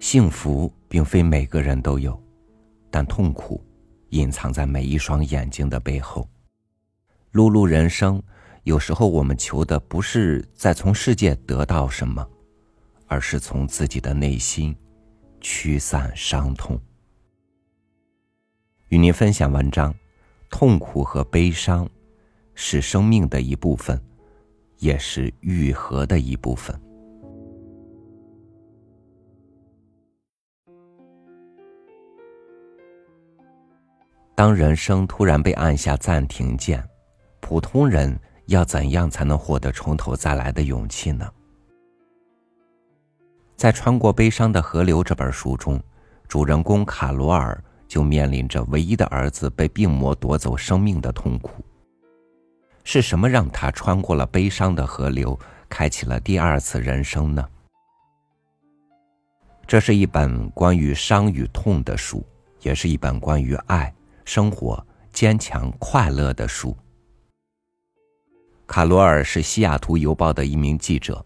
幸福并非每个人都有，但痛苦隐藏在每一双眼睛的背后。碌碌人生，有时候我们求的不是在从世界得到什么，而是从自己的内心驱散伤痛。与您分享文章：痛苦和悲伤是生命的一部分，也是愈合的一部分。当人生突然被按下暂停键，普通人要怎样才能获得从头再来的勇气呢？在《穿过悲伤的河流》这本书中，主人公卡罗尔就面临着唯一的儿子被病魔夺走生命的痛苦。是什么让他穿过了悲伤的河流，开启了第二次人生呢？这是一本关于伤与痛的书，也是一本关于爱。生活坚强快乐的书。卡罗尔是西雅图邮报的一名记者，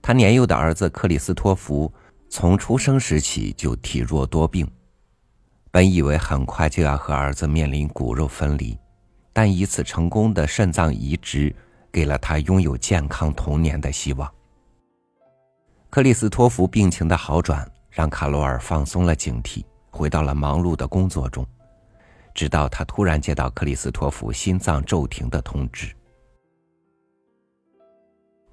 他年幼的儿子克里斯托弗从出生时起就体弱多病，本以为很快就要和儿子面临骨肉分离，但一次成功的肾脏移植给了他拥有健康童年的希望。克里斯托弗病情的好转让卡罗尔放松了警惕，回到了忙碌的工作中。直到他突然接到克里斯托弗心脏骤停的通知。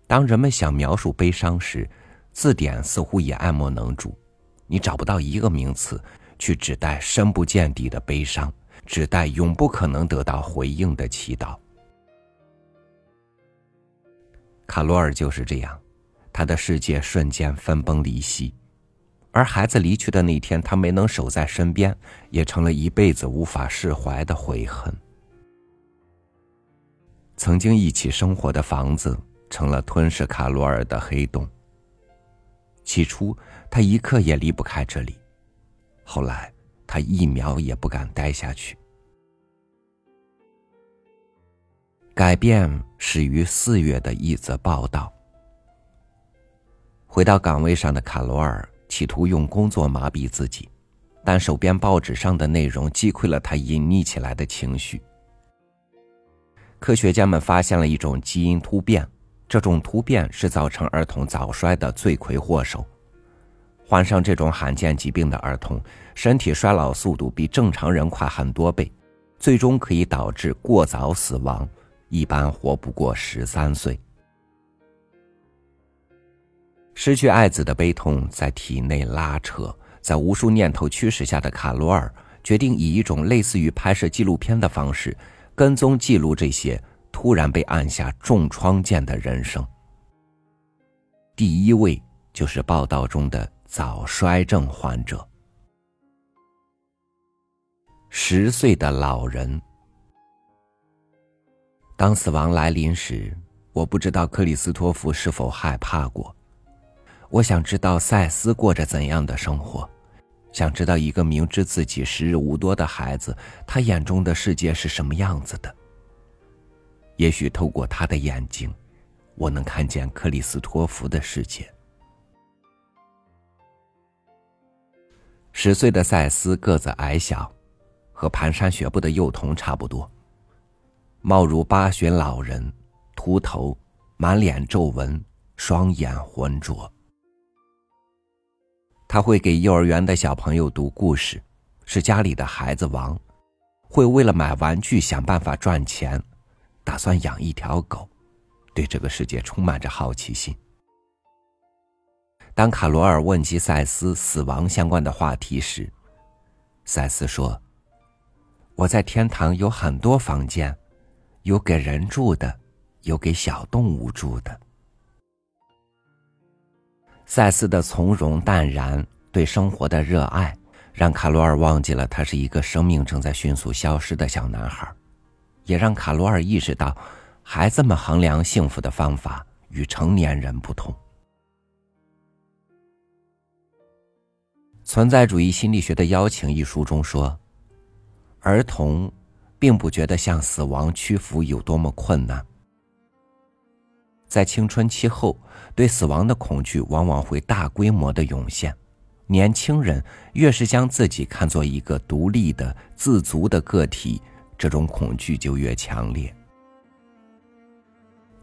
当人们想描述悲伤时，字典似乎也爱莫能助，你找不到一个名词去指代深不见底的悲伤，指代永不可能得到回应的祈祷。卡罗尔就是这样，他的世界瞬间分崩离析。而孩子离去的那天，他没能守在身边，也成了一辈子无法释怀的悔恨。曾经一起生活的房子，成了吞噬卡罗尔的黑洞。起初，他一刻也离不开这里，后来，他一秒也不敢待下去。改变始于四月的一则报道。回到岗位上的卡罗尔。企图用工作麻痹自己，但手边报纸上的内容击溃了他隐匿起来的情绪。科学家们发现了一种基因突变，这种突变是造成儿童早衰的罪魁祸首。患上这种罕见疾病的儿童，身体衰老速度比正常人快很多倍，最终可以导致过早死亡，一般活不过十三岁。失去爱子的悲痛在体内拉扯，在无数念头驱使下的卡罗尔决定以一种类似于拍摄纪录片的方式，跟踪记录这些突然被按下重创键的人生。第一位就是报道中的早衰症患者，十岁的老人。当死亡来临时，我不知道克里斯托弗是否害怕过。我想知道赛斯过着怎样的生活，想知道一个明知自己时日无多的孩子，他眼中的世界是什么样子的。也许透过他的眼睛，我能看见克里斯托弗的世界。十岁的赛斯个子矮小，和蹒跚学步的幼童差不多，貌如八旬老人，秃头，满脸皱纹，双眼浑浊。他会给幼儿园的小朋友读故事，是家里的孩子王，会为了买玩具想办法赚钱，打算养一条狗，对这个世界充满着好奇心。当卡罗尔问及赛斯死亡相关的话题时，赛斯说：“我在天堂有很多房间，有给人住的，有给小动物住的。”赛斯的从容淡然，对生活的热爱，让卡罗尔忘记了他是一个生命正在迅速消失的小男孩，也让卡罗尔意识到，孩子们衡量幸福的方法与成年人不同。《存在主义心理学的邀请》一书中说，儿童并不觉得向死亡屈服有多么困难。在青春期后，对死亡的恐惧往往会大规模的涌现，年轻人越是将自己看作一个独立的、自足的个体，这种恐惧就越强烈。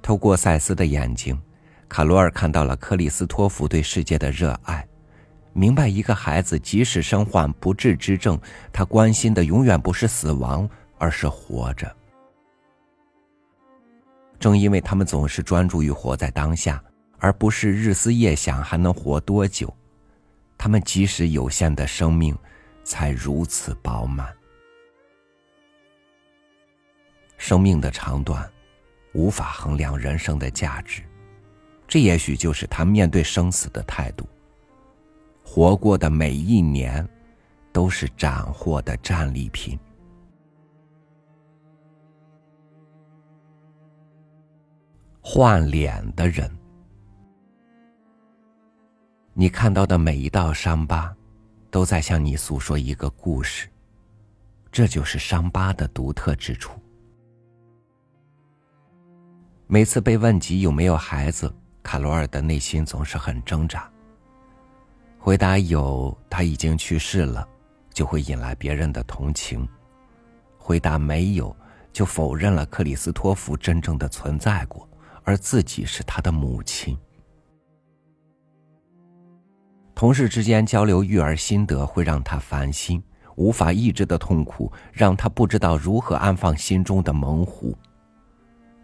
透过赛斯的眼睛，卡罗尔看到了克里斯托弗对世界的热爱，明白一个孩子即使身患不治之症，他关心的永远不是死亡，而是活着。正因为他们总是专注于活在当下，而不是日思夜想还能活多久。他们即使有限的生命，才如此饱满。生命的长短，无法衡量人生的价值，这也许就是他面对生死的态度。活过的每一年，都是斩获的战利品。换脸的人。你看到的每一道伤疤，都在向你诉说一个故事。这就是伤疤的独特之处。每次被问及有没有孩子，卡罗尔的内心总是很挣扎。回答有，他已经去世了，就会引来别人的同情；回答没有，就否认了克里斯托弗真正的存在过，而自己是他的母亲。同事之间交流育儿心得会让他烦心，无法抑制的痛苦让他不知道如何安放心中的猛虎。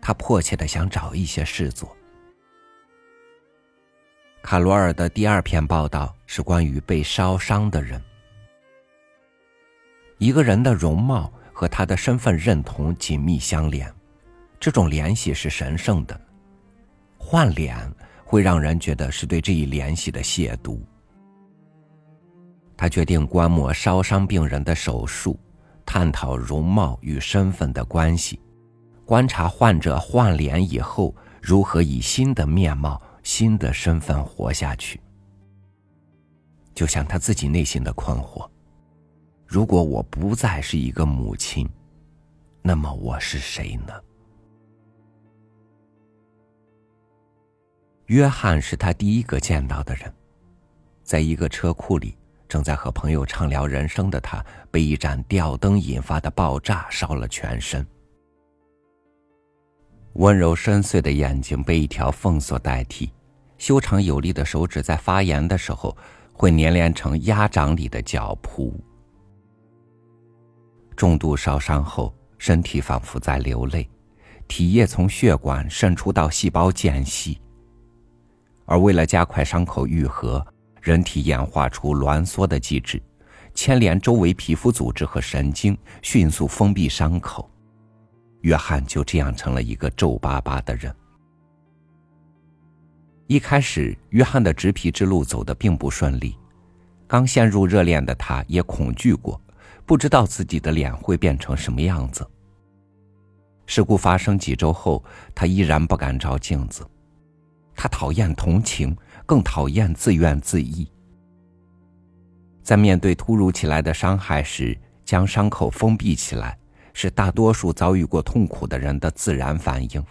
他迫切的想找一些事做。卡罗尔的第二篇报道是关于被烧伤的人。一个人的容貌和他的身份认同紧密相连，这种联系是神圣的。换脸会让人觉得是对这一联系的亵渎。他决定观摩烧伤病人的手术，探讨容貌与身份的关系，观察患者换脸以后如何以新的面貌、新的身份活下去。就像他自己内心的困惑：如果我不再是一个母亲，那么我是谁呢？约翰是他第一个见到的人，在一个车库里。正在和朋友畅聊人生的他，被一盏吊灯引发的爆炸烧了全身。温柔深邃的眼睛被一条缝所代替，修长有力的手指在发炎的时候会粘连成鸭掌里的脚蹼。重度烧伤后，身体仿佛在流泪，体液从血管渗出到细胞间隙，而为了加快伤口愈合。人体演化出挛缩的机制，牵连周围皮肤组织和神经，迅速封闭伤口。约翰就这样成了一个皱巴巴的人。一开始，约翰的植皮之路走得并不顺利。刚陷入热恋的他，也恐惧过，不知道自己的脸会变成什么样子。事故发生几周后，他依然不敢照镜子。他讨厌同情。更讨厌自怨自艾。在面对突如其来的伤害时，将伤口封闭起来，是大多数遭遇过痛苦的人的自然反应。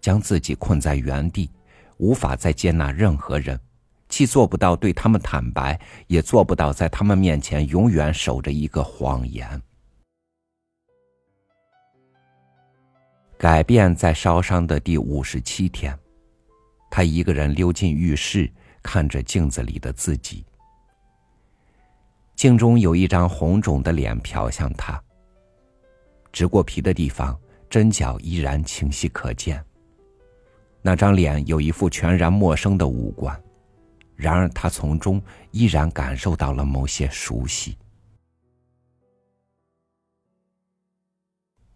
将自己困在原地，无法再接纳任何人，既做不到对他们坦白，也做不到在他们面前永远守着一个谎言。改变在烧伤的第五十七天。他一个人溜进浴室，看着镜子里的自己。镜中有一张红肿的脸瞟向他。植过皮的地方，针脚依然清晰可见。那张脸有一副全然陌生的五官，然而他从中依然感受到了某些熟悉。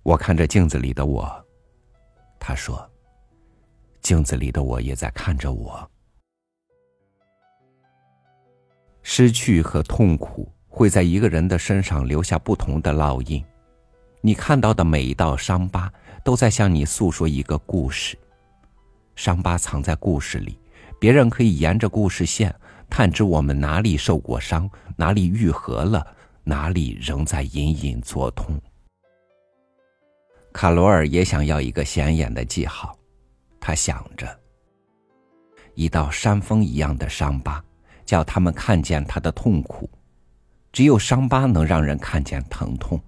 我看着镜子里的我，他说。镜子里的我也在看着我。失去和痛苦会在一个人的身上留下不同的烙印，你看到的每一道伤疤都在向你诉说一个故事。伤疤藏在故事里，别人可以沿着故事线探知我们哪里受过伤，哪里愈合了，哪里仍在隐隐作痛。卡罗尔也想要一个显眼的记号。他想着，一道山峰一样的伤疤，叫他们看见他的痛苦。只有伤疤能让人看见疼痛。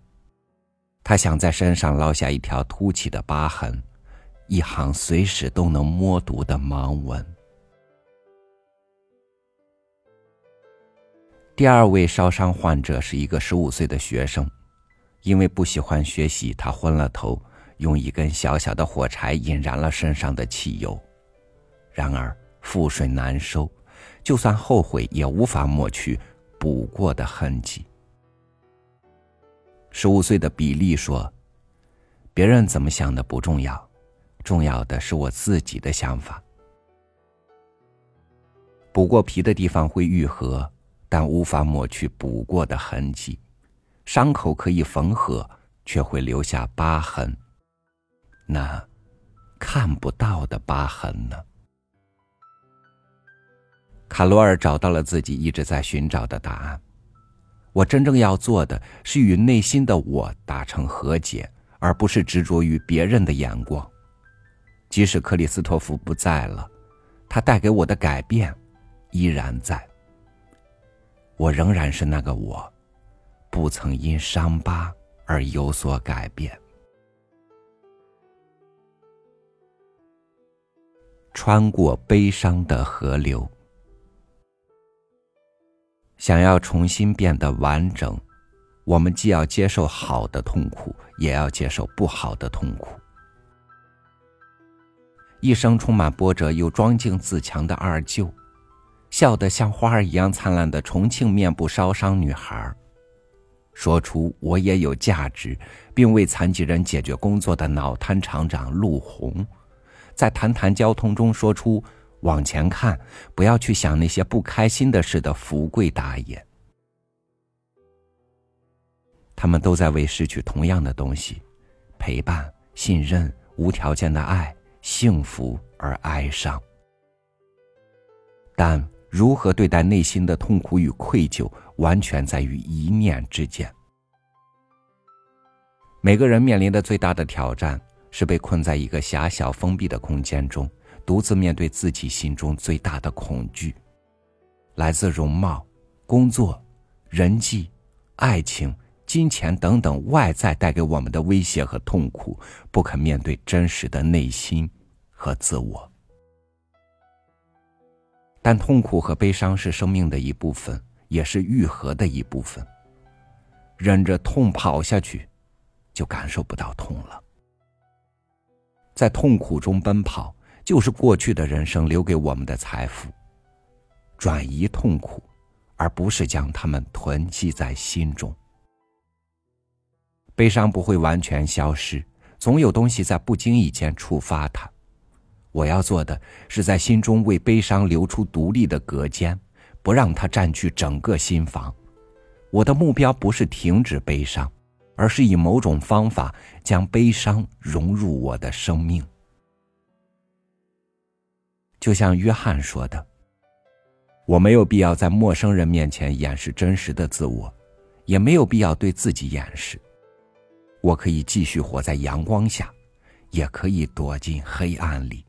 他想在身上烙下一条凸起的疤痕，一行随时都能摸读的盲文。第二位烧伤患者是一个十五岁的学生，因为不喜欢学习，他昏了头，用一根小小的火柴引燃了身上的汽油。然而覆水难收，就算后悔，也无法抹去补过的痕迹。十五岁的比利说：“别人怎么想的不重要，重要的是我自己的想法。补过皮的地方会愈合。”但无法抹去补过的痕迹，伤口可以缝合，却会留下疤痕。那看不到的疤痕呢？卡罗尔找到了自己一直在寻找的答案。我真正要做的是与内心的我达成和解，而不是执着于别人的眼光。即使克里斯托弗不在了，他带给我的改变依然在。我仍然是那个我，不曾因伤疤而有所改变。穿过悲伤的河流，想要重新变得完整，我们既要接受好的痛苦，也要接受不好的痛苦。一生充满波折又庄敬自强的二舅。笑得像花儿一样灿烂的重庆面部烧伤女孩，说出“我也有价值”，并为残疾人解决工作的脑瘫厂长陆红，在谈谈交通中说出“往前看，不要去想那些不开心的事”的福贵大爷，他们都在为失去同样的东西——陪伴、信任、无条件的爱、幸福而哀伤，但。如何对待内心的痛苦与愧疚，完全在于一念之间。每个人面临的最大的挑战，是被困在一个狭小封闭的空间中，独自面对自己心中最大的恐惧，来自容貌、工作、人际、爱情、金钱等等外在带给我们的威胁和痛苦，不肯面对真实的内心和自我。但痛苦和悲伤是生命的一部分，也是愈合的一部分。忍着痛跑下去，就感受不到痛了。在痛苦中奔跑，就是过去的人生留给我们的财富。转移痛苦，而不是将它们囤积在心中。悲伤不会完全消失，总有东西在不经意间触发它。我要做的是在心中为悲伤留出独立的隔间，不让它占据整个心房。我的目标不是停止悲伤，而是以某种方法将悲伤融入我的生命。就像约翰说的：“我没有必要在陌生人面前掩饰真实的自我，也没有必要对自己掩饰。我可以继续活在阳光下，也可以躲进黑暗里。”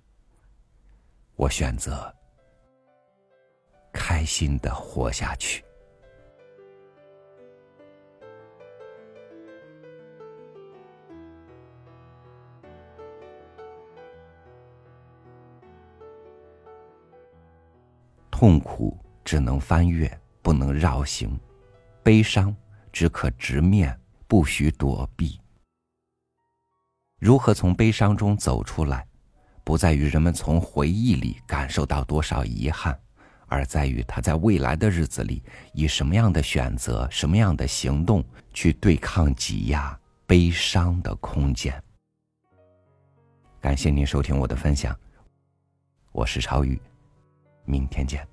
我选择开心的活下去。痛苦只能翻越，不能绕行；悲伤只可直面，不许躲避。如何从悲伤中走出来？不在于人们从回忆里感受到多少遗憾，而在于他在未来的日子里以什么样的选择、什么样的行动去对抗挤压悲伤的空间。感谢您收听我的分享，我是超宇，明天见。